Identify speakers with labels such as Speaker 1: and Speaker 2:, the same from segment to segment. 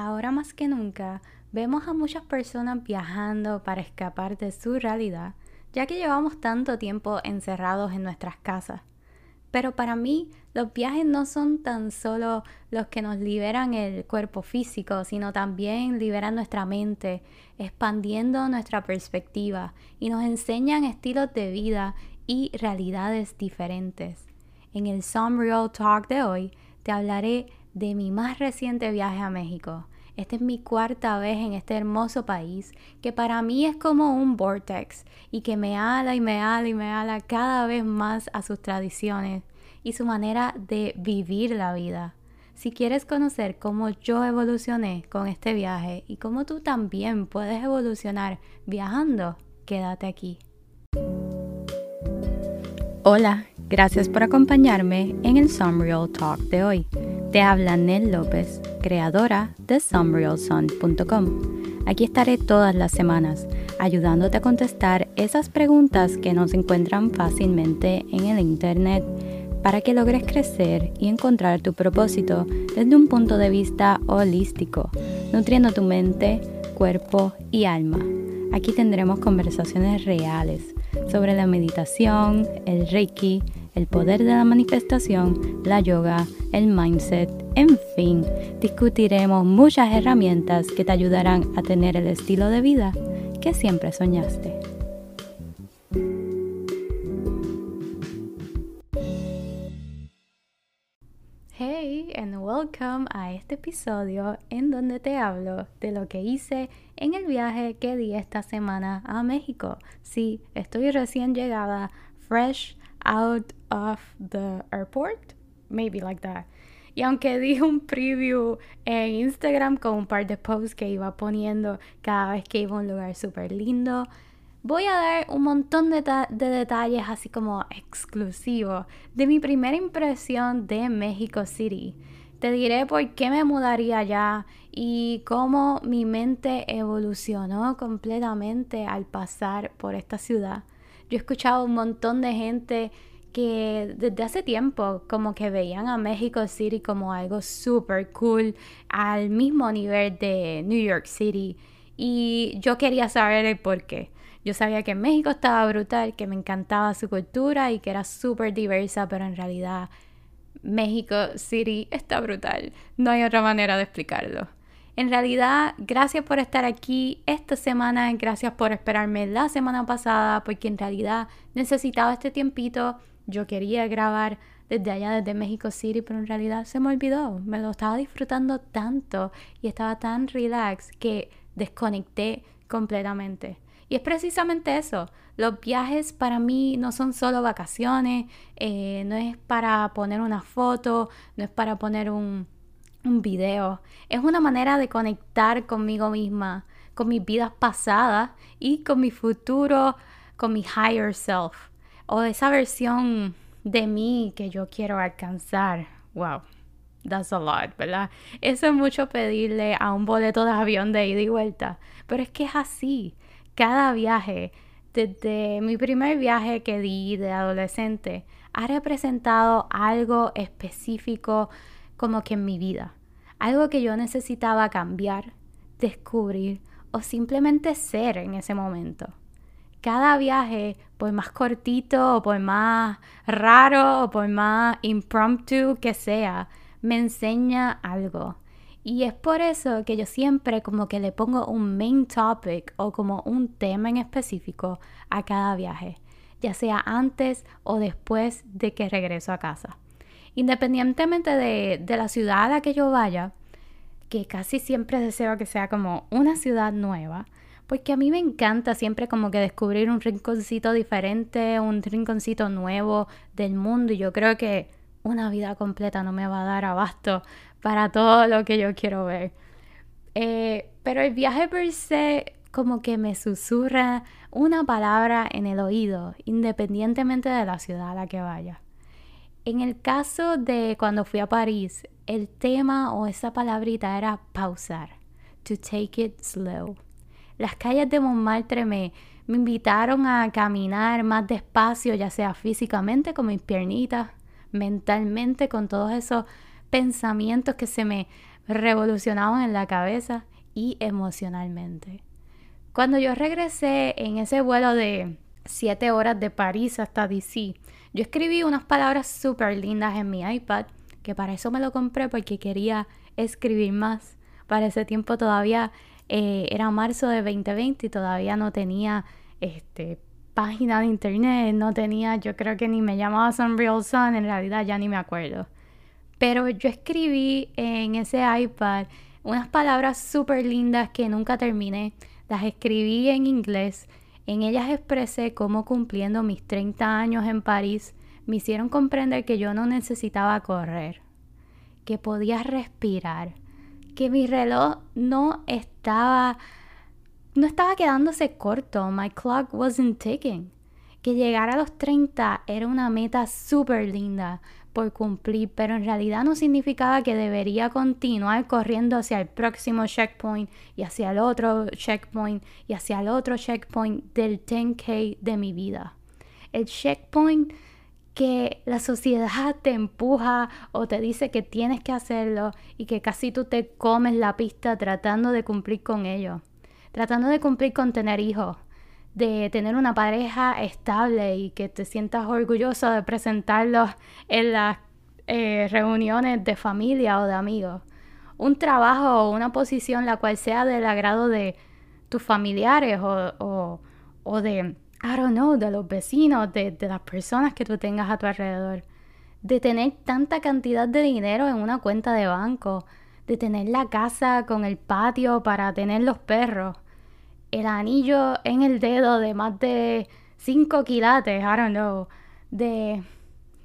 Speaker 1: Ahora más que nunca, vemos a muchas personas viajando para escapar de su realidad, ya que llevamos tanto tiempo encerrados en nuestras casas. Pero para mí, los viajes no son tan solo los que nos liberan el cuerpo físico, sino también liberan nuestra mente, expandiendo nuestra perspectiva y nos enseñan estilos de vida y realidades diferentes. En el Some Real Talk de hoy te hablaré de mi más reciente viaje a México. Esta es mi cuarta vez en este hermoso país que para mí es como un vortex y que me ala y me ala y me ala cada vez más a sus tradiciones y su manera de vivir la vida. Si quieres conocer cómo yo evolucioné con este viaje y cómo tú también puedes evolucionar viajando, quédate aquí. Hola, gracias por acompañarme en el Real Talk de hoy. Te habla Nel López, creadora de SumRealSun.com. Aquí estaré todas las semanas ayudándote a contestar esas preguntas que no se encuentran fácilmente en el Internet para que logres crecer y encontrar tu propósito desde un punto de vista holístico, nutriendo tu mente, cuerpo y alma. Aquí tendremos conversaciones reales sobre la meditación, el reiki, el poder de la manifestación, la yoga, el mindset, en fin, discutiremos muchas herramientas que te ayudarán a tener el estilo de vida que siempre soñaste. Hey and welcome a este episodio en donde te hablo de lo que hice en el viaje que di esta semana a México. Sí, estoy recién llegada, fresh out of the airport, maybe like that. Y aunque di un preview en Instagram con un par de posts que iba poniendo cada vez que iba a un lugar súper lindo, voy a dar un montón de, de, detalles así como exclusivos de mi primera impresión de México City. Te diré por qué me mudaría allá y cómo mi mente evolucionó completamente al pasar por esta ciudad. Yo he escuchado un montón de gente que desde hace tiempo como que veían a México City como algo súper cool al mismo nivel de New York City y yo quería saber el por qué. Yo sabía que México estaba brutal, que me encantaba su cultura y que era súper diversa, pero en realidad México City está brutal. No hay otra manera de explicarlo. En realidad, gracias por estar aquí esta semana, gracias por esperarme la semana pasada, porque en realidad necesitaba este tiempito. Yo quería grabar desde allá, desde México City, pero en realidad se me olvidó. Me lo estaba disfrutando tanto y estaba tan relax que desconecté completamente. Y es precisamente eso. Los viajes para mí no son solo vacaciones, eh, no es para poner una foto, no es para poner un, un video. Es una manera de conectar conmigo misma, con mis vidas pasadas y con mi futuro, con mi higher self. O esa versión de mí que yo quiero alcanzar. Wow, that's a lot, ¿verdad? Eso es mucho pedirle a un boleto de avión de ida y vuelta. Pero es que es así. Cada viaje, desde mi primer viaje que di de adolescente, ha representado algo específico como que en mi vida. Algo que yo necesitaba cambiar, descubrir o simplemente ser en ese momento. Cada viaje, por más cortito o por más raro o por más impromptu que sea, me enseña algo. Y es por eso que yo siempre como que le pongo un main topic o como un tema en específico a cada viaje, ya sea antes o después de que regreso a casa. Independientemente de, de la ciudad a la que yo vaya, que casi siempre deseo que sea como una ciudad nueva, porque a mí me encanta siempre como que descubrir un rinconcito diferente, un rinconcito nuevo del mundo y yo creo que una vida completa no me va a dar abasto para todo lo que yo quiero ver. Eh, pero el viaje per se como que me susurra una palabra en el oído, independientemente de la ciudad a la que vaya. En el caso de cuando fui a París, el tema o esa palabrita era pausar, to take it slow. Las calles de Montmartre me, me invitaron a caminar más despacio, ya sea físicamente con mis piernitas, mentalmente con todos esos pensamientos que se me revolucionados en la cabeza y emocionalmente. Cuando yo regresé en ese vuelo de 7 horas de París hasta DC, yo escribí unas palabras súper lindas en mi iPad, que para eso me lo compré porque quería escribir más. Para ese tiempo todavía eh, era marzo de 2020 y todavía no tenía este, página de internet, no tenía, yo creo que ni me llamaba Sunreal Sun, en realidad ya ni me acuerdo. Pero yo escribí en ese iPad unas palabras súper lindas que nunca terminé. Las escribí en inglés. En ellas expresé cómo cumpliendo mis 30 años en París me hicieron comprender que yo no necesitaba correr, que podía respirar, que mi reloj no estaba no estaba quedándose corto. My clock wasn't ticking. Que llegar a los 30 era una meta súper linda por cumplir, pero en realidad no significaba que debería continuar corriendo hacia el próximo checkpoint y hacia el otro checkpoint y hacia el otro checkpoint del 10K de mi vida. El checkpoint que la sociedad te empuja o te dice que tienes que hacerlo y que casi tú te comes la pista tratando de cumplir con ello tratando de cumplir con tener hijos, de tener una pareja estable y que te sientas orgulloso de presentarlos en las eh, reuniones de familia o de amigos. Un trabajo o una posición la cual sea del agrado de tus familiares o, o, de, I de los vecinos, de, de las personas que tú tengas a tu alrededor. De tener tanta cantidad de dinero en una cuenta de banco, de tener la casa con el patio para tener los perros, el anillo en el dedo de más de 5 quilates, I don't know, de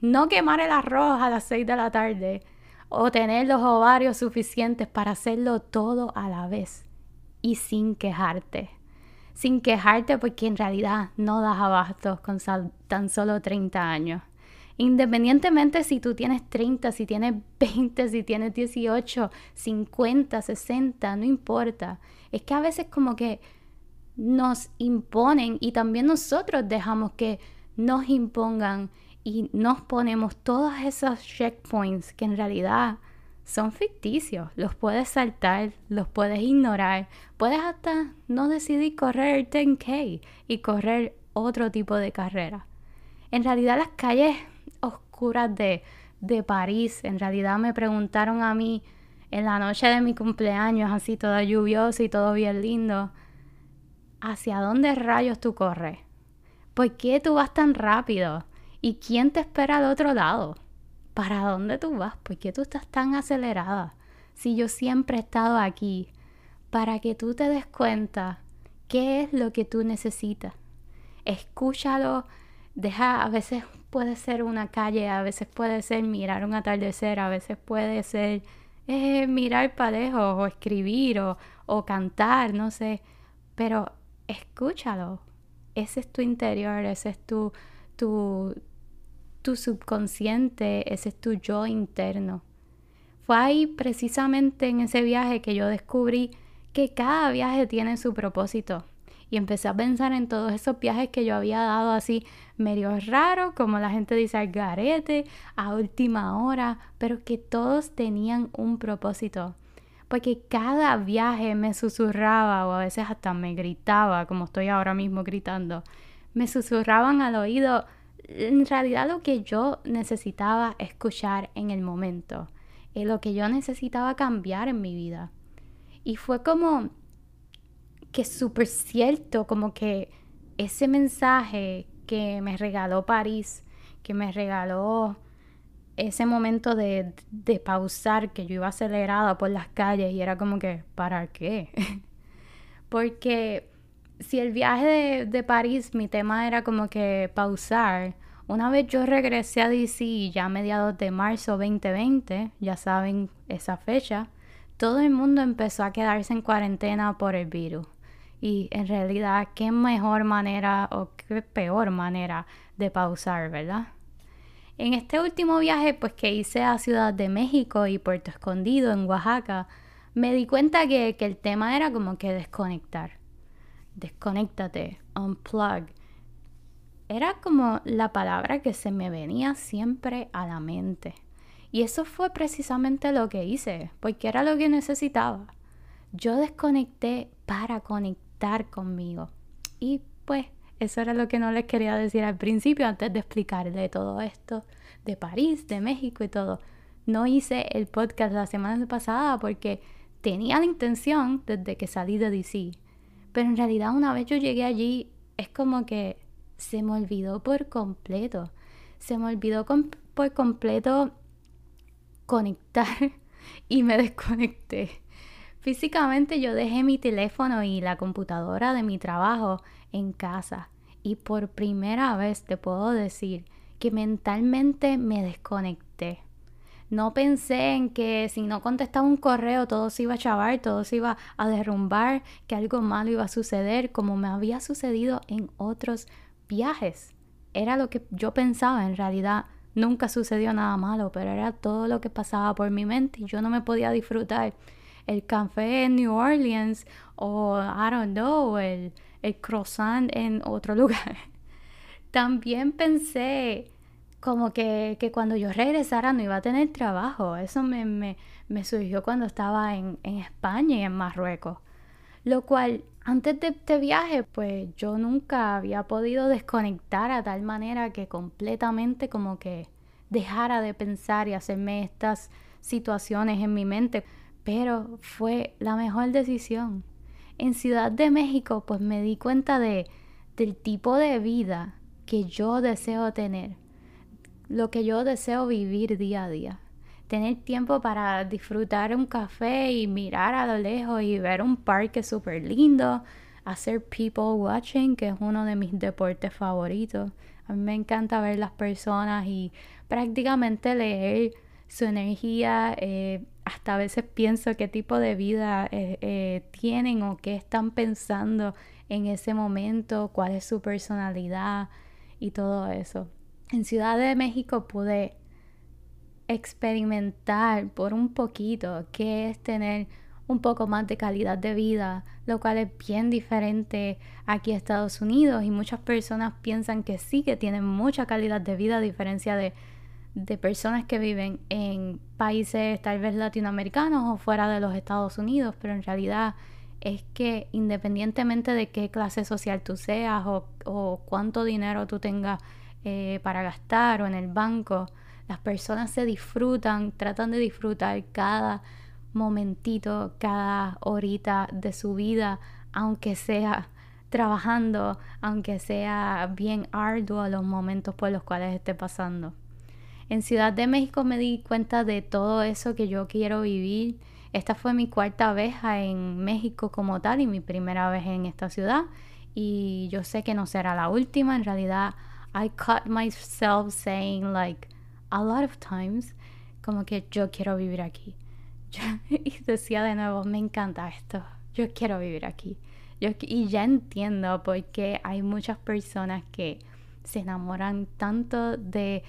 Speaker 1: no quemar el arroz a las 6 de la tarde o tener los ovarios suficientes para hacerlo todo a la vez y sin quejarte. Sin quejarte porque en realidad no das abastos con tan solo 30 años. Independientemente si tú tienes 30, si tienes 20, si tienes 18, 50, 60, no importa. Es que a veces como que nos imponen y también nosotros dejamos que nos impongan y nos ponemos todos esos checkpoints que en realidad son ficticios. Los puedes saltar, los puedes ignorar, puedes hasta no decidir correr 10K y correr otro tipo de carrera. En realidad las calles oscuras de, de París, en realidad me preguntaron a mí en la noche de mi cumpleaños, así toda lluviosa y todo bien lindo, ¿hacia dónde rayos tú corres? ¿Por qué tú vas tan rápido? ¿Y quién te espera al otro lado? ¿Para dónde tú vas? ¿Por qué tú estás tan acelerada? Si yo siempre he estado aquí para que tú te des cuenta qué es lo que tú necesitas. Escúchalo, deja, a veces puede ser una calle, a veces puede ser mirar un atardecer, a veces puede ser eh, mirar para lejos o escribir o, o cantar, no sé, pero escúchalo. Ese es tu interior, ese es tu, tu, tu subconsciente, ese es tu yo interno. Fue ahí precisamente en ese viaje que yo descubrí que cada viaje tiene su propósito. Y empecé a pensar en todos esos viajes que yo había dado así medio raro, como la gente dice al garete, a última hora, pero que todos tenían un propósito porque cada viaje me susurraba o a veces hasta me gritaba, como estoy ahora mismo gritando, me susurraban al oído en realidad lo que yo necesitaba escuchar en el momento, y lo que yo necesitaba cambiar en mi vida. Y fue como que súper cierto, como que ese mensaje que me regaló París, que me regaló ese momento de, de, pausar, que yo iba acelerada por las calles y era como que, ¿para qué? Porque si el viaje de, de, París, mi tema era como que pausar, una vez yo regresé a DC ya a mediados de marzo 2020, ya saben esa fecha, todo el mundo empezó a quedarse en cuarentena por el virus. Y en realidad, qué mejor manera o qué peor manera de pausar, ¿verdad? En este último viaje pues que hice a Ciudad de México y Puerto Escondido en Oaxaca, me di cuenta que, que el tema era como que desconectar. Desconéctate, unplug. Era como la palabra que se me venía siempre a la mente. Y eso fue precisamente lo que hice, porque era lo que necesitaba. Yo desconecté para conectar conmigo. Y pues eso era lo que no les quería decir al principio antes de explicarle todo esto de París, de México y todo. No hice el podcast la semana pasada porque tenía la intención desde que salí de DC. Pero en realidad una vez yo llegué allí es como que se me olvidó por completo. Se me olvidó por completo conectar y me desconecté. Físicamente yo dejé mi teléfono y la computadora de mi trabajo en casa y por primera vez te puedo decir que mentalmente me desconecté. No pensé en que si no contestaba un correo todo se iba a chavar, todo se iba a derrumbar, que algo malo iba a suceder como me había sucedido en otros viajes. Era lo que yo pensaba en realidad Nunca sucedió nada malo, pero era todo lo que pasaba por mi mente y yo no me podía disfrutar el café en New Orleans o, I don't know, el, el croissant en otro lugar. También pensé como que, que, cuando yo regresara no iba a tener trabajo. Eso me, me, surgió cuando estaba en, en, España y en Marruecos. Lo cual, antes de este viaje, pues yo nunca había podido desconectar a tal manera que completamente como que dejara de pensar y hacerme estas situaciones en mi mente. Pero fue la mejor decisión. En Ciudad de México, pues me di cuenta de, del tipo de vida que yo deseo tener, lo que yo deseo vivir día a día tener tiempo para disfrutar un café y mirar a lo lejos y ver un parque súper lindo, hacer people watching, que es uno de mis deportes favoritos. A mí me encanta ver las personas y prácticamente leer su energía. Eh, hasta a veces pienso qué tipo de vida eh, eh, tienen o qué están pensando en ese momento, cuál es su personalidad y todo eso. En Ciudad de México pude experimentar por un poquito qué es tener un poco más de calidad de vida, lo cual es bien diferente aquí en Estados Unidos y muchas personas piensan que sí, que tienen mucha calidad de vida a diferencia de, de personas que viven en países tal vez latinoamericanos o fuera de los Estados Unidos, pero en realidad es que independientemente de qué clase social tú seas o, cuánto dinero tú tengas eh, para gastar o en el banco, las personas se disfrutan, tratan de disfrutar cada momentito, cada horita de su vida, aunque sea trabajando, aunque sea bien arduo los momentos por los cuales esté pasando. En Ciudad de México me di cuenta de todo eso que yo quiero vivir. Esta fue mi cuarta vez en México como tal y mi primera vez en esta ciudad. Y yo sé que no será la última. En realidad, I caught myself saying like, a lot of times como que yo quiero vivir aquí. y decía de nuevo, me encanta esto, yo quiero vivir aquí. Y ya entiendo por qué hay muchas personas que se enamoran tanto de,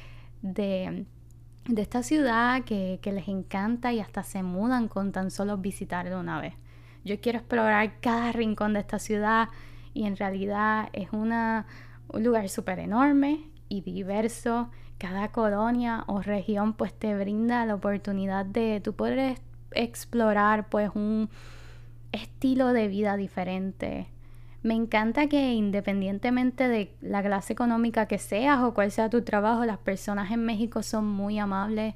Speaker 1: de, de esta ciudad que, que, les encanta y hasta se mudan con tan solo visitarla una vez. Yo quiero explorar cada rincón de esta ciudad y en realidad es una, un lugar súper enorme y diverso cada colonia o región pues te brinda la oportunidad de tú poder explorar pues un estilo de vida diferente. Me encanta que independientemente de la clase económica que seas o cuál sea tu trabajo, las personas en México son muy amables,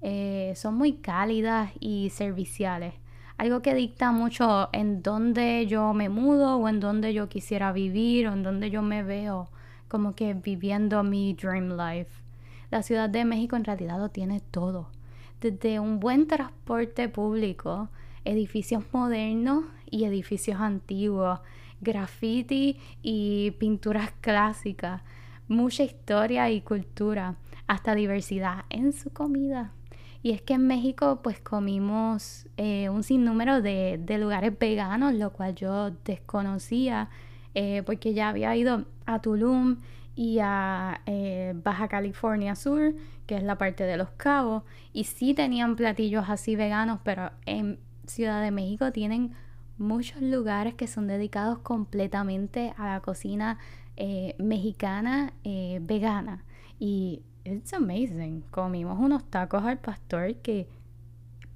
Speaker 1: eh, son muy cálidas y serviciales. Algo que dicta mucho en dónde yo me mudo o en dónde yo quisiera vivir o en dónde yo me veo como que viviendo mi dream life. La Ciudad de México en realidad lo tiene todo. Desde un buen transporte público, edificios modernos y edificios antiguos, graffiti y pinturas clásicas, mucha historia y cultura, hasta diversidad en su comida. Y es que en México pues comimos eh, un sinnúmero de, de, lugares veganos, lo cual yo desconocía eh, porque ya había ido a Tulum y a eh, Baja California Sur, que es la parte de los cabos, y sí tenían platillos así veganos, pero en Ciudad de México tienen muchos lugares que son dedicados completamente a la cocina eh, mexicana eh, vegana. Y it's amazing. Comimos unos tacos al pastor que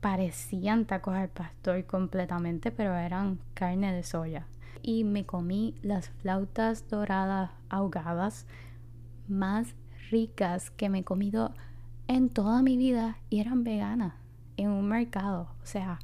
Speaker 1: parecían tacos al pastor completamente, pero eran carne de soya. Y me comí las flautas doradas ahogadas más ricas que me he comido en toda mi vida y eran veganas en un mercado. O sea.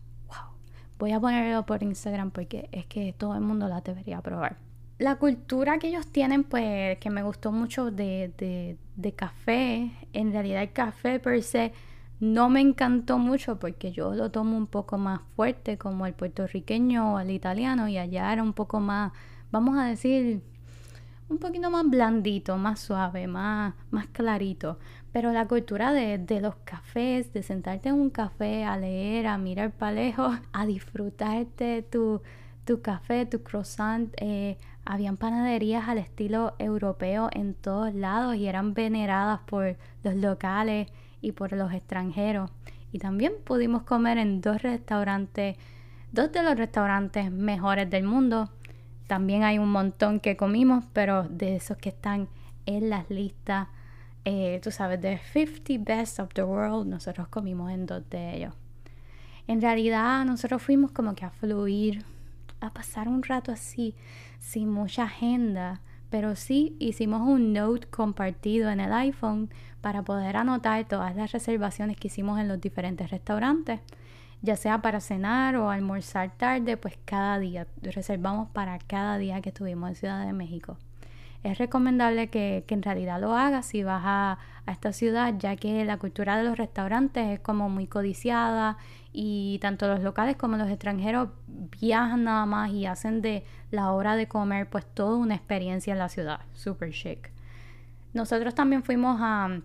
Speaker 1: Voy a ponerlo por Instagram porque es que todo el mundo la debería probar. La cultura que ellos tienen, pues, que me gustó mucho de, de, café, en realidad el café per se no me encantó mucho porque yo lo tomo un poco más fuerte como el puertorriqueño o el italiano y allá era un poco más, vamos a decir, un poquito más blandito, más suave, más, más clarito. Pero la cultura de, de, los cafés, de sentarte en un café a leer, a mirar para lejos, a disfrutarte tu, tu café, tu croissant, eh, habían panaderías al estilo europeo en todos lados y eran veneradas por los locales y por los extranjeros. Y también pudimos comer en dos restaurantes, dos de los restaurantes mejores del mundo. También hay un montón que comimos, pero de esos que están en las listas, eh, tú sabes, de 50 Best of the World, nosotros comimos en dos de ellos. En realidad nosotros fuimos como que a fluir, a pasar un rato así, sin mucha agenda, pero sí hicimos un note compartido en el iPhone para poder anotar todas las reservaciones que hicimos en los diferentes restaurantes, ya sea para cenar o almorzar tarde, pues cada día reservamos para cada día que estuvimos en Ciudad de México. Es recomendable que, en realidad lo hagas si vas a, a esta ciudad, ya que la cultura de los restaurantes es como muy codiciada y tanto los locales como los extranjeros viajan nada más y hacen de la hora de comer pues toda una experiencia en la ciudad, super chic. Nosotros también fuimos a,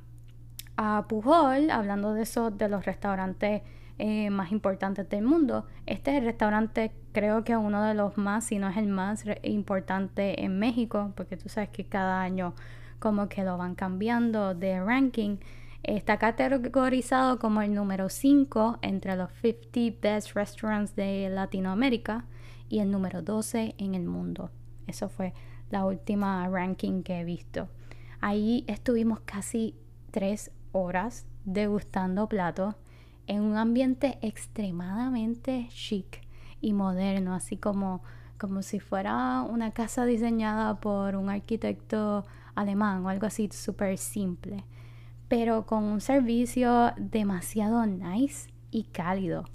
Speaker 1: a Pujol, hablando de eso, de los restaurantes eh, más importantes del mundo. Este es el restaurante, creo que uno de los más, si no es el más importante en México, porque tú sabes que cada año como que lo van cambiando de ranking. Está categorizado como el número 5 entre los 50 best restaurants de Latinoamérica y el número 12 en el mundo. Eso fue la última ranking que he visto. Ahí estuvimos casi tres horas degustando platos en un ambiente extremadamente chic y moderno, así como, como si fuera una casa diseñada por un arquitecto alemán o algo así súper simple, pero con un servicio demasiado nice y cálido.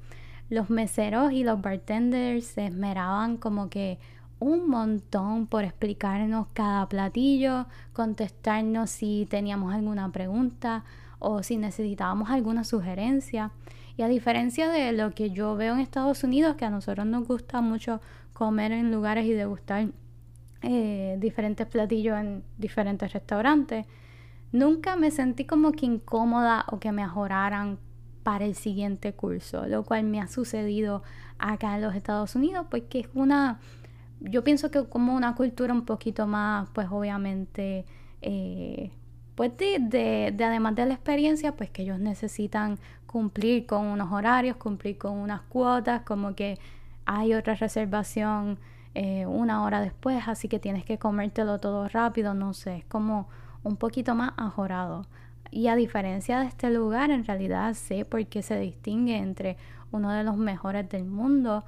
Speaker 1: Los meseros y los bartenders se esmeraban como que un montón por explicarnos cada platillo, contestarnos si teníamos alguna pregunta o si necesitábamos alguna sugerencia. Y a diferencia de lo que yo veo en Estados Unidos, que a nosotros nos gusta mucho comer en lugares y degustar eh, diferentes platillos en diferentes restaurantes, nunca me sentí como que incómoda o que me ajoraran para el siguiente curso, lo cual me ha sucedido acá en los Estados Unidos, porque es una yo pienso que como una cultura un poquito más, pues obviamente, eh, pues de, además de la experiencia, pues que ellos necesitan cumplir con unos horarios, cumplir con unas cuotas, como que hay otra reservación eh, una hora después, así que tienes que comértelo todo rápido, no sé, es como un poquito más ajorado. Y a diferencia de este lugar, en realidad sé por qué se distingue entre uno de los mejores del mundo,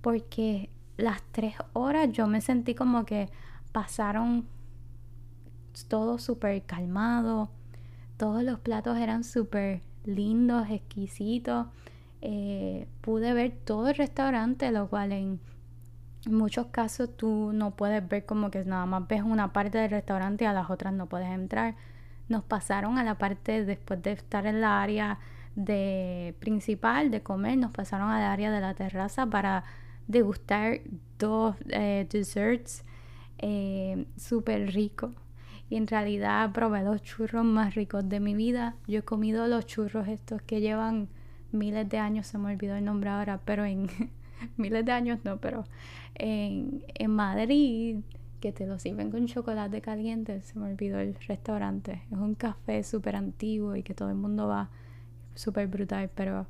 Speaker 1: porque las tres horas yo me sentí como que pasaron todo súper calmado, todos los platos eran súper lindos, exquisitos. Eh, pude ver todo el restaurante, lo cual en muchos casos tú no puedes ver como que nada más ves una parte del restaurante y a las otras no puedes entrar. Nos pasaron a la parte después de estar en la área de principal de comer, nos pasaron al área de la terraza para degustar dos eh, desserts eh, súper ricos. Y en realidad probé los churros más ricos de mi vida. Yo he comido los churros estos que llevan miles de años, se me olvidó el nombre ahora, pero en miles de años no, pero en, en Madrid, que te lo sirven con chocolate caliente, se me olvidó el restaurante. Es un café súper antiguo y que todo el mundo va súper brutal, pero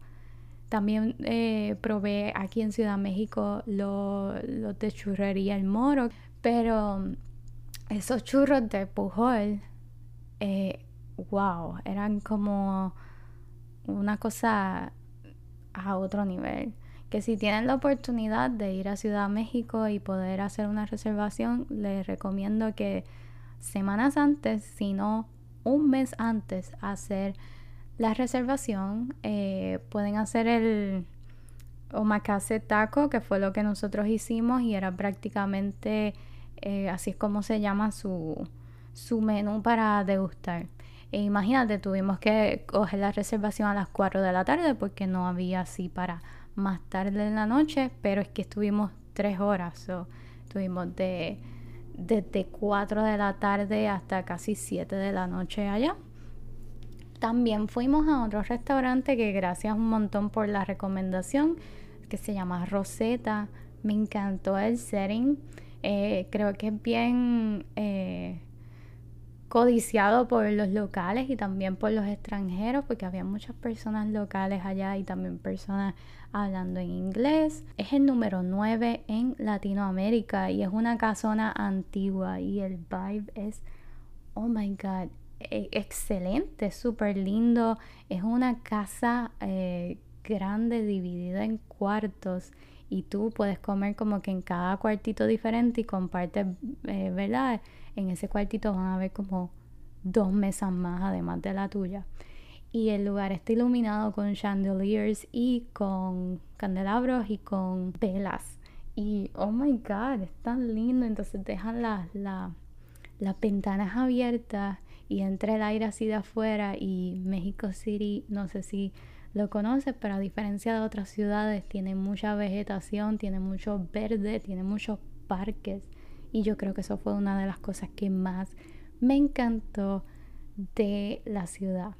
Speaker 1: también eh, probé aquí en Ciudad México los de churrería El Moro, pero esos churros de Pujol, eh, wow, eran como una cosa a otro nivel. Que si tienen la oportunidad de ir a Ciudad México y poder hacer una reservación, les recomiendo que semanas antes, si no un mes antes, hacer la reservación. Eh, pueden hacer el omakase taco, que fue lo que nosotros hicimos y era prácticamente eh, así es como se llama su, su menú para degustar. E imagínate, tuvimos que coger la reservación a las 4 de la tarde porque no había así para más tarde en la noche, pero es que estuvimos 3 horas. estuvimos de desde 4 de la tarde hasta casi 7 de la noche allá. También fuimos a otro restaurante que gracias un montón por la recomendación, que se llama Rosetta. Me encantó el setting. Eh, creo que es bien eh, codiciado por los locales y también por los extranjeros, porque había muchas personas locales allá y también personas hablando en inglés. Es el número 9 en Latinoamérica y es una casona antigua y el vibe es, oh my god, e, excelente, súper lindo. Es una casa eh, grande dividida en cuartos y tú puedes comer como que en cada cuartito diferente y compartes, eh, ¿verdad? En ese cuartito van a haber como dos mesas más además de la tuya. Y el lugar está iluminado con chandeliers y con candelabros y con velas. Y oh my god, es tan lindo. Entonces dejan las, las, las ventanas abiertas y entra el aire así de afuera. Y México City, no sé si lo conoces, pero a diferencia de otras ciudades, tiene mucha vegetación, tiene mucho verde, tiene muchos parques. Y yo creo que eso fue una de las cosas que más me encantó de la ciudad.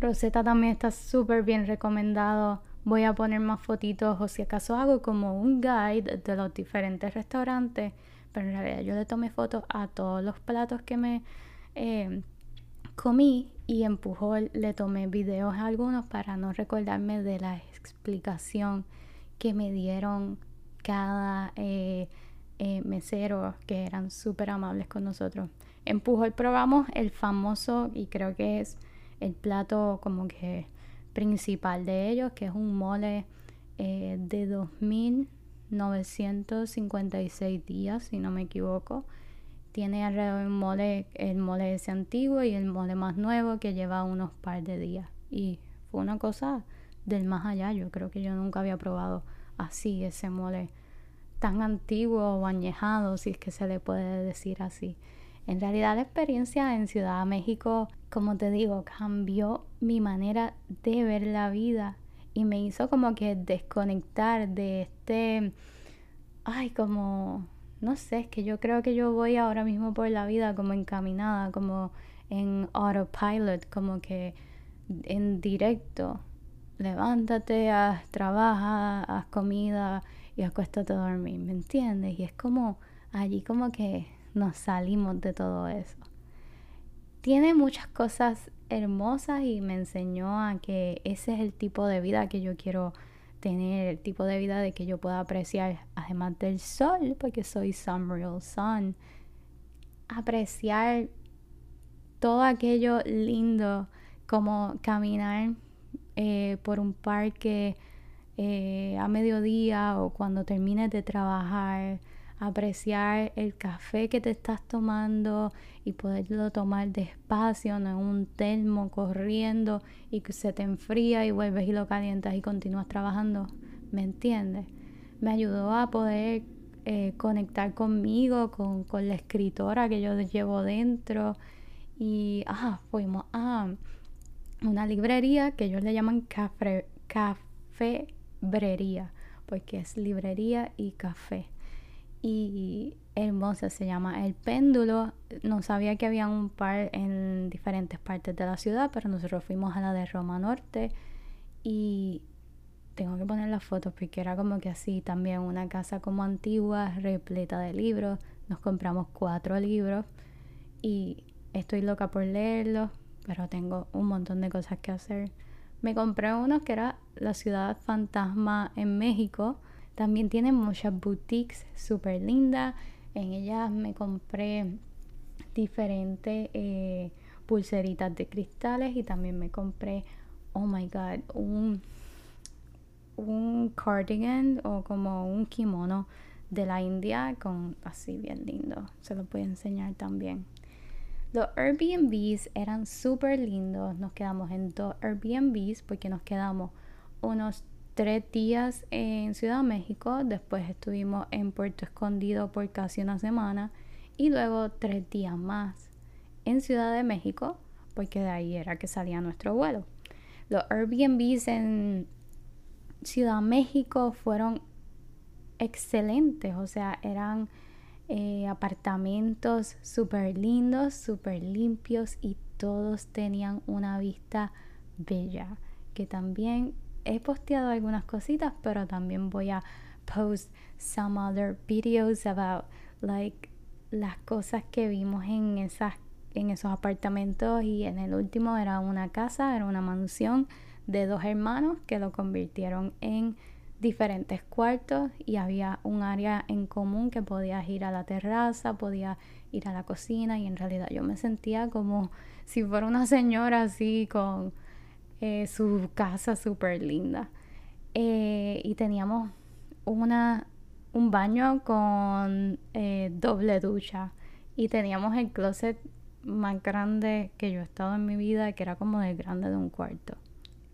Speaker 1: Rosetta también está súper bien recomendado. Voy a poner más fotitos o si acaso hago como un guide de los diferentes restaurantes. Pero en realidad yo le tomé fotos a todos los platos que me eh, comí y en Pujol le tomé videos a algunos para no recordarme de la explicación que me dieron cada eh, eh, mesero que eran súper amables con nosotros. En Pujol probamos el famoso y creo que es el plato como que principal de ellos, que es un mole eh, de 2.956 días, si no me equivoco. Tiene alrededor un mole, el mole ese antiguo y el mole más nuevo que lleva unos par de días. Y fue una cosa del más allá. Yo creo que yo nunca había probado así ese mole tan antiguo o añejado, si es que se le puede decir así. En realidad la experiencia en Ciudad de México, como te digo, cambió mi manera de ver la vida y me hizo como que desconectar de este, ay, como, no sé, es que yo creo que yo voy ahora mismo por la vida como encaminada, como en autopilot, como que en directo. Levántate, haz, trabaja, haz comida y acuéstate a dormir, ¿me entiendes? Y es como allí como que nos salimos de todo eso. Tiene muchas cosas hermosas y me enseñó a que ese es el tipo de vida que yo quiero tener, el tipo de vida de que yo pueda apreciar, además del sol, porque soy some real sun, apreciar todo aquello lindo como caminar eh, por un parque eh, a mediodía o cuando termines de trabajar, apreciar el café que te estás tomando y poderlo tomar despacio, no en un termo corriendo y que se te enfría y vuelves y lo calientas y continúas trabajando. ¿Me entiendes? Me ayudó a poder eh, conectar conmigo, con, con, la escritora que yo llevo dentro. Y ah, fuimos a una librería que ellos le llaman café, cafebrería, porque es librería y café y hermosa, se llama El Péndulo. No sabía que había un par en diferentes partes de la ciudad, pero nosotros fuimos a la de Roma Norte y tengo que poner las fotos porque era como que así también una casa como antigua, repleta de libros. Nos compramos cuatro libros y estoy loca por leerlos, pero tengo un montón de cosas que hacer. Me compré uno que era La ciudad fantasma en México también tienen muchas boutiques súper lindas. En ellas me compré diferentes eh, pulseritas de cristales y también me compré, oh my god, un, un cardigan o como un kimono de la India con así bien lindo. Se lo voy a enseñar también. Los Airbnbs eran súper lindos. Nos quedamos en dos Airbnbs porque nos quedamos unos tres días en Ciudad de México. Después estuvimos en Puerto Escondido por casi una semana. Y luego tres días más en Ciudad de México porque de ahí era que salía nuestro vuelo. Los Airbnbs en Ciudad de México fueron excelentes, o sea, eran eh, apartamentos súper lindos, súper limpios y todos tenían una vista bella. Que también he posteado algunas cositas, pero también voy a post some other videos about like las cosas que vimos en esas en esos apartamentos. Y en el último era una casa, era una mansión de dos hermanos que lo convirtieron en diferentes cuartos y había un área en común que podías ir a la terraza, podías ir a la cocina. Y en realidad yo me sentía como si fuera una señora así con eh, su casa súper linda. Eh, y teníamos una, un baño con eh, doble ducha y teníamos el closet más grande que yo he estado en mi vida, que era como de grande de un cuarto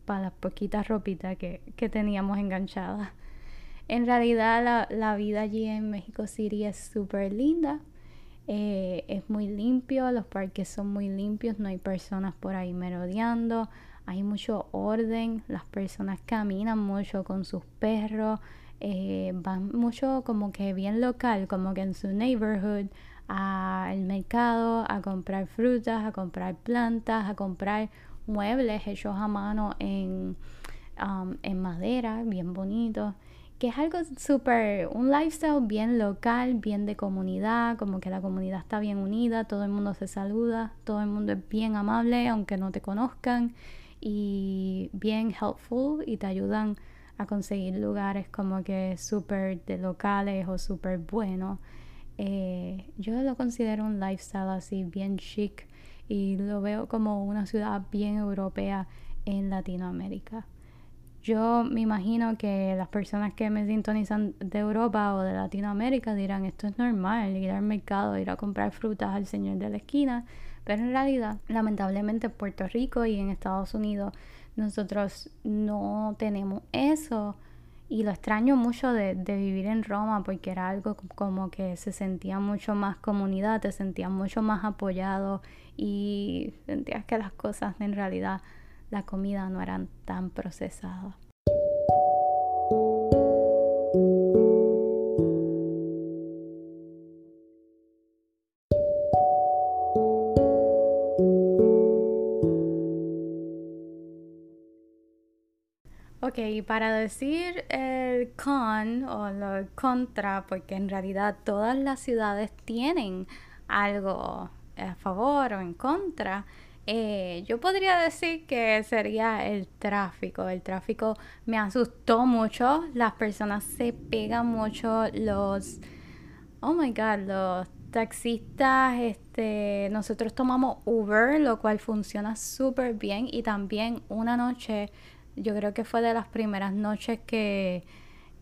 Speaker 1: para las poquitas ropitas que, teníamos enganchadas. En realidad la, vida allí en México City es súper linda. Es muy limpio, los parques son muy limpios, no hay personas por ahí merodeando, hay mucho orden, las personas caminan mucho con sus perros, eh, van mucho como que bien local, como que en su neighborhood, al mercado, a comprar frutas, a comprar plantas, a comprar muebles hechos a mano en, um, en madera, bien bonitos, que es algo súper, un lifestyle bien local, bien de comunidad, como que la comunidad está bien unida, todo el mundo se saluda, todo el mundo es bien amable, aunque no te conozcan, y bien helpful y te ayudan a conseguir lugares como que súper de locales o súper buenos. Eh, yo lo considero un lifestyle así bien chic y lo veo como una ciudad bien europea en Latinoamérica. Yo me imagino que las personas que me sintonizan de Europa o de Latinoamérica dirán esto es normal, ir al mercado, ir a comprar frutas al señor de la esquina, pero en realidad, lamentablemente en Puerto Rico y en Estados Unidos nosotros no tenemos eso y lo extraño mucho de, de, vivir en Roma porque era algo como que se sentía mucho más comunidad, te sentías mucho más apoyado y sentías que las cosas en realidad, la comida no eran tan procesadas. Ok, para decir el con o lo contra, porque en realidad todas las ciudades tienen algo a favor o en contra, eh, yo podría decir que sería el tráfico. El tráfico me asustó mucho. Las personas se pegan mucho. Los, oh my god, los taxistas, este, nosotros tomamos Uber, lo cual funciona súper bien. Y también una noche, yo creo que fue de las primeras noches que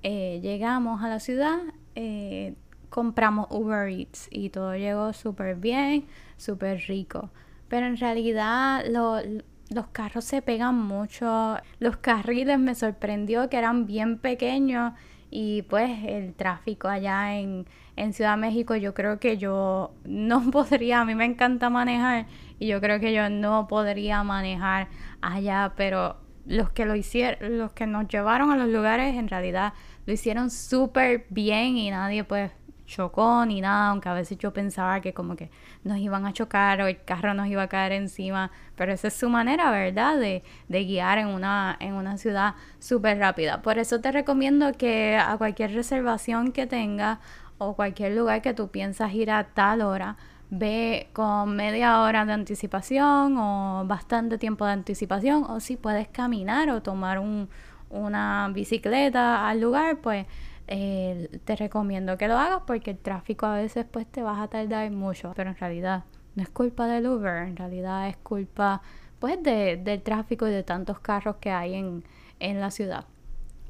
Speaker 1: eh, llegamos a la ciudad. Eh, compramos Uber Eats y todo llegó súper bien, súper rico. Pero en realidad los carros se pegan mucho. Los carriles me sorprendió que eran bien pequeños y pues el tráfico allá en, en Ciudad de México yo creo que yo no podría, a mí me encanta manejar y yo creo que yo no podría manejar allá, pero los que lo hicieron, los que nos llevaron a los lugares en realidad lo hicieron súper bien y nadie pues chocó ni nada, aunque a veces yo pensaba que como que nos iban a chocar o el carro nos iba a caer encima, pero esa es su manera, ¿verdad? De, de guiar en una, en una ciudad súper rápida. Por eso te recomiendo que a cualquier reservación que tengas o cualquier lugar que tú piensas ir a tal hora, ve con media hora de anticipación o bastante tiempo de anticipación o si puedes caminar o tomar un, una bicicleta al lugar, pues eh, te recomiendo que lo hagas porque el tráfico a veces pues te vas a tardar mucho, pero en realidad no es culpa del Uber, en realidad es culpa pues de, del tráfico y de tantos carros que hay en, en la ciudad.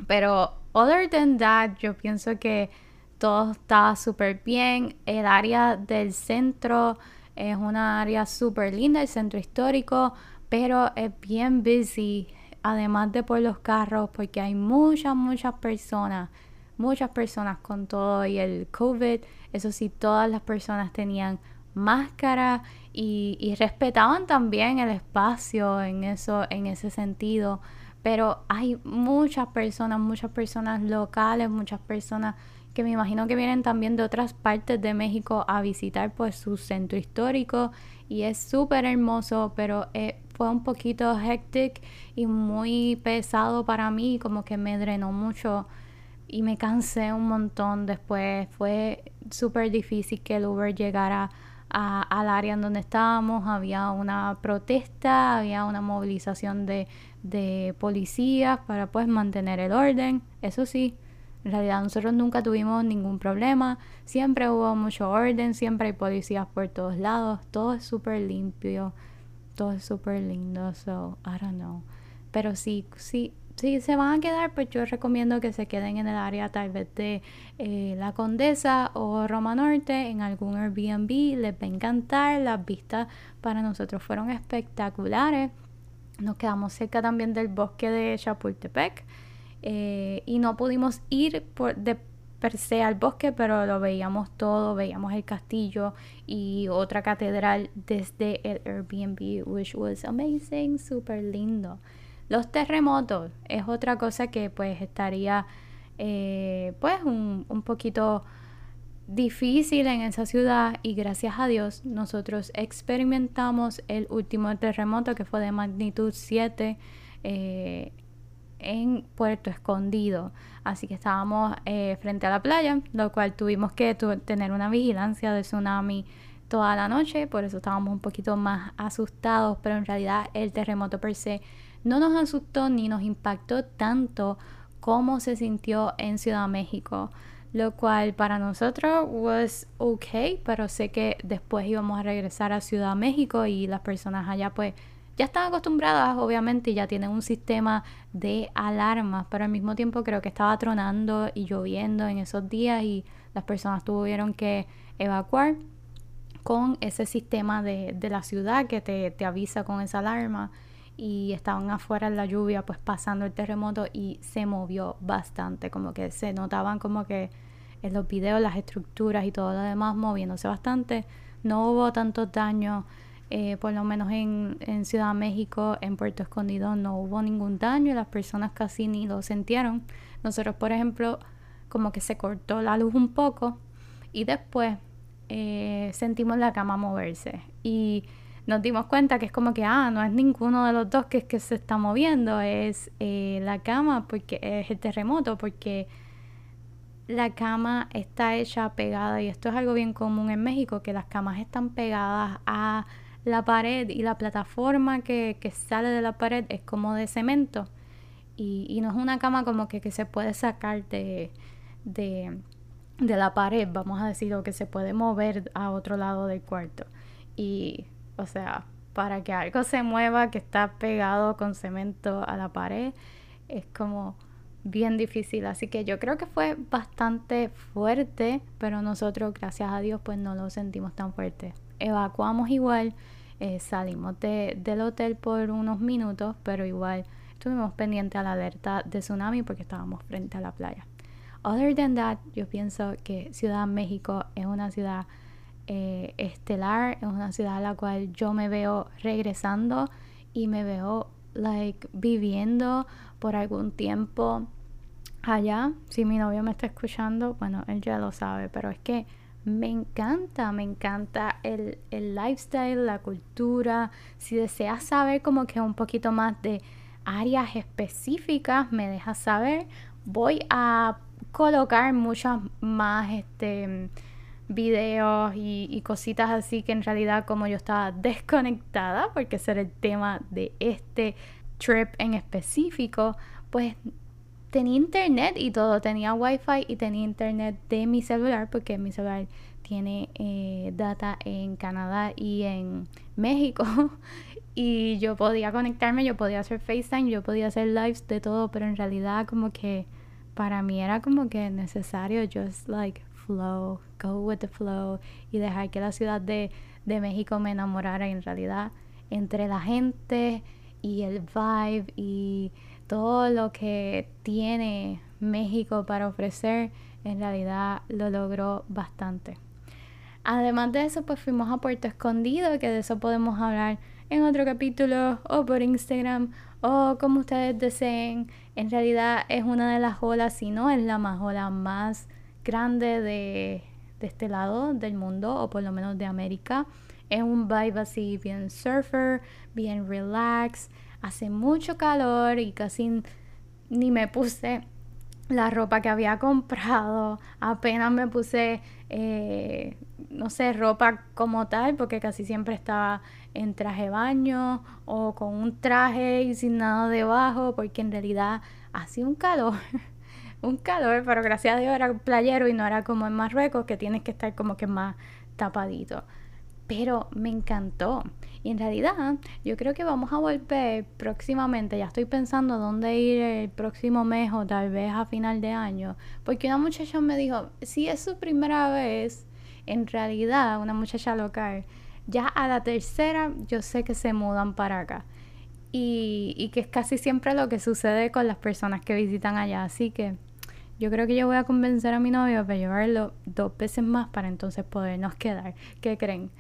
Speaker 1: Pero other than that, yo pienso que todo está súper bien. El área del centro es una área súper linda, el centro histórico, pero es bien busy, además de por los carros, porque hay muchas, muchas personas, muchas personas con todo y el COVID. Eso sí, todas las personas tenían máscara y, y respetaban también el espacio en eso, en ese sentido pero hay muchas personas, muchas personas locales, muchas personas que me imagino que vienen también de otras partes de México a visitar pues su centro histórico y es súper hermoso, pero eh, fue un poquito hectic y muy pesado para mí, como que me drenó mucho y me cansé un montón. Después, fue súper difícil que el Uber llegara al área en donde estábamos, había una protesta, había una movilización de, de policías para pues mantener el orden, eso sí, en realidad nosotros nunca tuvimos ningún problema, siempre hubo mucho orden, siempre hay policías por todos lados, todo es súper limpio, todo es súper lindo, so I don't know. Pero sí, sí, si se van a quedar, pues yo recomiendo que se queden en el área tal vez de eh, La Condesa o Roma Norte, en algún Airbnb, les va a encantar, las vistas para nosotros fueron espectaculares. Nos quedamos cerca también del bosque de Chapultepec eh, y no pudimos ir por, de per se al bosque, pero lo veíamos todo, veíamos el castillo y otra catedral desde el Airbnb, which was amazing, súper lindo. Los terremotos es otra cosa que pues estaría eh, pues un, un poquito difícil en esa ciudad y gracias a Dios nosotros experimentamos el último terremoto que fue de magnitud 7 eh, en Puerto Escondido. Así que estábamos eh, frente a la playa, lo cual tuvimos que tener una vigilancia de tsunami toda la noche, por eso estábamos un poquito más asustados, pero en realidad el terremoto per se no nos asustó ni nos impactó tanto como se sintió en Ciudad México, lo cual para nosotros was okay, pero sé que después íbamos a regresar a Ciudad México y las personas allá pues ya están acostumbradas, obviamente, y ya tienen un sistema de alarmas, pero al mismo tiempo creo que estaba tronando y lloviendo en esos días y las personas tuvieron que evacuar con ese sistema de, de la ciudad que te, te avisa con esa alarma y estaban afuera en la lluvia pues pasando el terremoto y se movió bastante, como que se notaban como que en los videos las estructuras y todo lo demás moviéndose bastante, no hubo tantos daños, eh, por lo menos en, Ciudad México, en Puerto Escondido no hubo ningún daño, las personas casi ni lo sintieron. Nosotros, por ejemplo, como que se cortó la luz un poco y después eh, sentimos la cama moverse y nos dimos cuenta que es como que, ah, no es ninguno de los dos que es que se está moviendo, es eh, la cama, porque es el terremoto, porque la cama está hecha pegada, y esto es algo bien común en México, que las camas están pegadas a la pared y la plataforma que, sale de la pared es como de cemento. Y, no es una cama como que, se puede sacar de, de la pared, vamos a decir, o que se puede mover a otro lado del cuarto. Y o sea, para que algo se mueva que está pegado con cemento a la pared es como bien difícil. Así que yo creo que fue bastante fuerte, pero nosotros, gracias a Dios, pues no lo sentimos tan fuerte. Evacuamos igual, eh, salimos del hotel por unos minutos, pero igual estuvimos pendientes a la alerta de tsunami porque estábamos frente a la playa. Other than that, yo pienso que Ciudad México es una ciudad eh, estelar, es una ciudad a la cual yo me veo regresando y me veo like viviendo por algún tiempo allá. Si mi novio me está escuchando, bueno, él ya lo sabe, pero es que me encanta, me encanta el, el lifestyle, la cultura. Si deseas saber como que un poquito más de áreas específicas, me dejas saber. Voy a colocar muchas más este videos y, cositas así que en realidad como yo estaba desconectada, porque ese era el tema de este trip en específico, pues tenía internet y todo, tenía wifi y tenía internet de mi celular, porque mi celular tiene eh, data en Canadá y en México. y yo podía conectarme, yo podía hacer FaceTime, yo podía hacer lives de todo, pero en realidad como que para mí era como que necesario just like flow, go with the flow y dejar que la ciudad de, de México me enamorara en realidad entre la gente y el vibe y todo lo que tiene México para ofrecer, en realidad lo logró bastante. Además de eso, pues fuimos a Puerto Escondido, que de eso podemos hablar en otro capítulo o por Instagram o como ustedes deseen. En realidad es una de las olas, si no es la más ola más grande de, de este lado del mundo o por lo menos de América. Es un vibe así bien surfer, bien relax. Hace mucho calor y casi ni me puse la ropa que había comprado. Apenas me puse, eh, no sé, ropa como tal, porque casi siempre estaba en traje baño o con un traje y sin nada debajo, porque en realidad hacía un calor. un calor, pero gracias a Dios era playero y no era como en Marruecos, que tienes que estar como que más tapadito pero me encantó. Y en realidad yo creo que vamos a volver próximamente, ya estoy pensando dónde ir el próximo mes o tal vez a final de año, porque una muchacha me dijo, si es su primera vez, en realidad una muchacha local, ya a la tercera yo sé que se mudan para acá. Y, y que es casi siempre lo que sucede con las personas que visitan allá. Así que yo creo que yo voy a convencer a mi novio para llevarlo dos veces más para entonces podernos quedar. ¿Qué creen?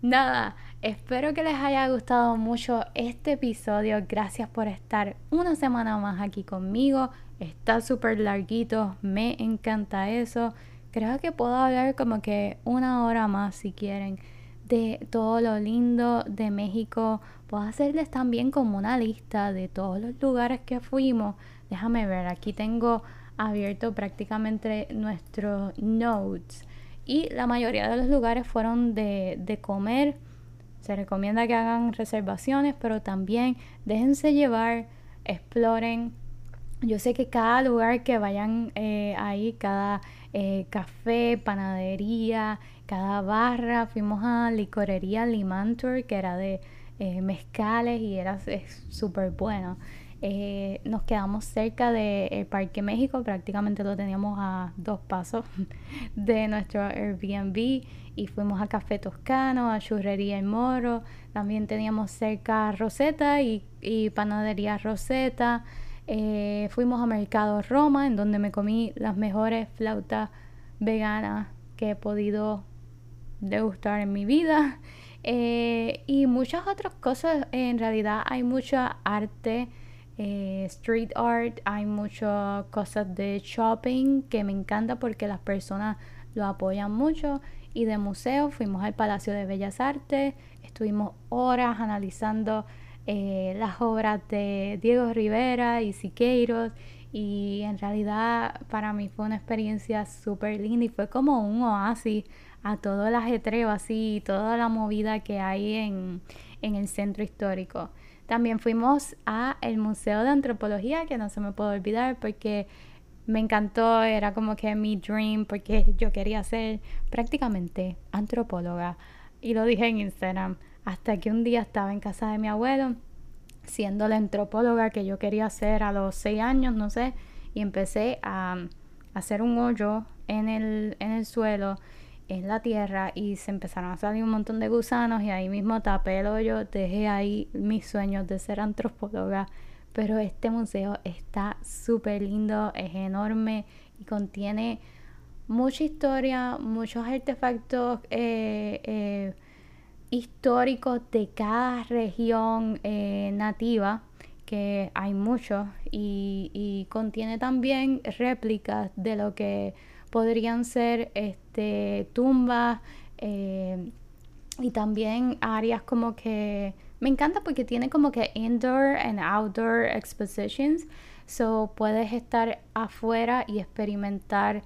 Speaker 1: Nada, espero que les haya gustado mucho este episodio. Gracias por estar una semana más aquí conmigo. Está súper larguito, me encanta eso. Creo que puedo hablar como que una hora más si quieren de todo lo lindo de México. Puedo hacerles también como una lista de todos los lugares que fuimos. Déjame ver, aquí tengo abierto prácticamente nuestros notes y la mayoría de los lugares fueron de, comer. Se recomienda que hagan reservaciones, pero también déjense llevar, exploren. Yo sé que cada lugar que vayan eh, ahí, cada eh, café, panadería, cada barra, fuimos a licorería Limantur, que era de eh, mezcales y era súper bueno. Eh, nos quedamos cerca del Parque México, prácticamente lo teníamos a dos pasos de nuestro Airbnb y fuimos a Café Toscano, a Churrería El Moro, también teníamos cerca Rosetta y, Panadería Rosetta, eh, fuimos a Mercado Roma, en donde me comí las mejores flautas veganas que he podido degustar en mi vida. Eh, y muchas otras cosas, en realidad hay mucha arte eh, street art, hay muchas cosas de shopping que me encanta porque las personas lo apoyan mucho. Y de museo fuimos al Palacio de Bellas Artes, estuvimos horas analizando eh, las obras de Diego Rivera y Siqueiros y en realidad para mí fue una experiencia súper linda y fue como un oasis a todo el ajetreo así, toda la movida que hay en, en el centro histórico. También fuimos a el Museo de Antropología, que no se me puede olvidar porque me encantó, era como que mi dream, porque yo quería ser prácticamente antropóloga. Y lo dije en Instagram, hasta que un día estaba en casa de mi abuelo, siendo la antropóloga que yo quería ser a los seis años, no sé, y empecé a, hacer un hoyo en el, en el suelo en la tierra y se empezaron a salir un montón de gusanos y ahí mismo tapé el hoyo, dejé ahí mis sueños de ser antropóloga. Pero este museo está súper lindo, es enorme y contiene mucha historia, muchos artefactos eh, eh, históricos de cada región eh, nativa, que hay muchos, y, y contiene también réplicas de lo que podrían ser este, tumbas eh, y también áreas como que me encanta porque tiene como que indoor and outdoor expositions. So puedes estar afuera y experimentar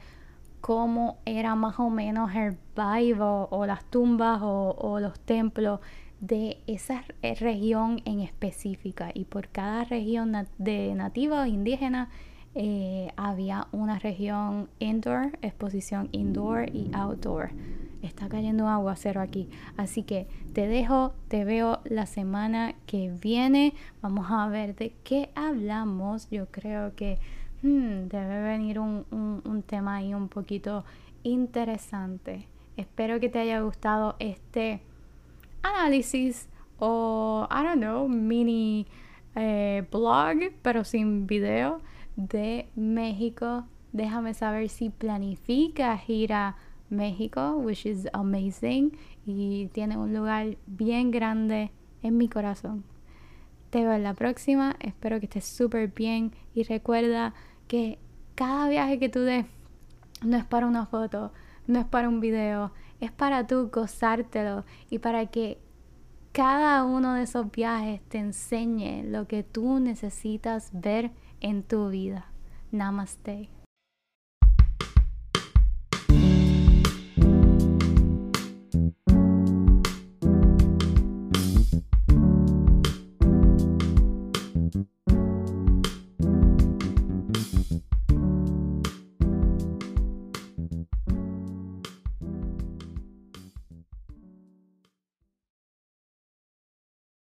Speaker 1: cómo era más o menos el vibe o, las tumbas o, los templos de esa región en específica. Y por cada región de nativa o indígena eh, había una región indoor, exposición indoor y outdoor. está cayendo aguacero aquí. Así que te dejo, te veo la semana que viene. Vamos a ver de qué hablamos. Yo creo que hmm, debe venir un, un tema ahí un poquito interesante. Espero que te haya gustado este análisis o, I don't know, mini eh, blog, pero sin video de México. Déjame saber si planificas ir a México, which is amazing, y tiene un lugar bien grande en mi corazón. Te veo en la próxima, espero que estés súper bien y recuerda que cada viaje que tú des no es para una foto, no es para un video, es para tú gozártelo y para que cada uno de esos viajes te enseñe lo que tú necesitas ver en tu vida. Namaste.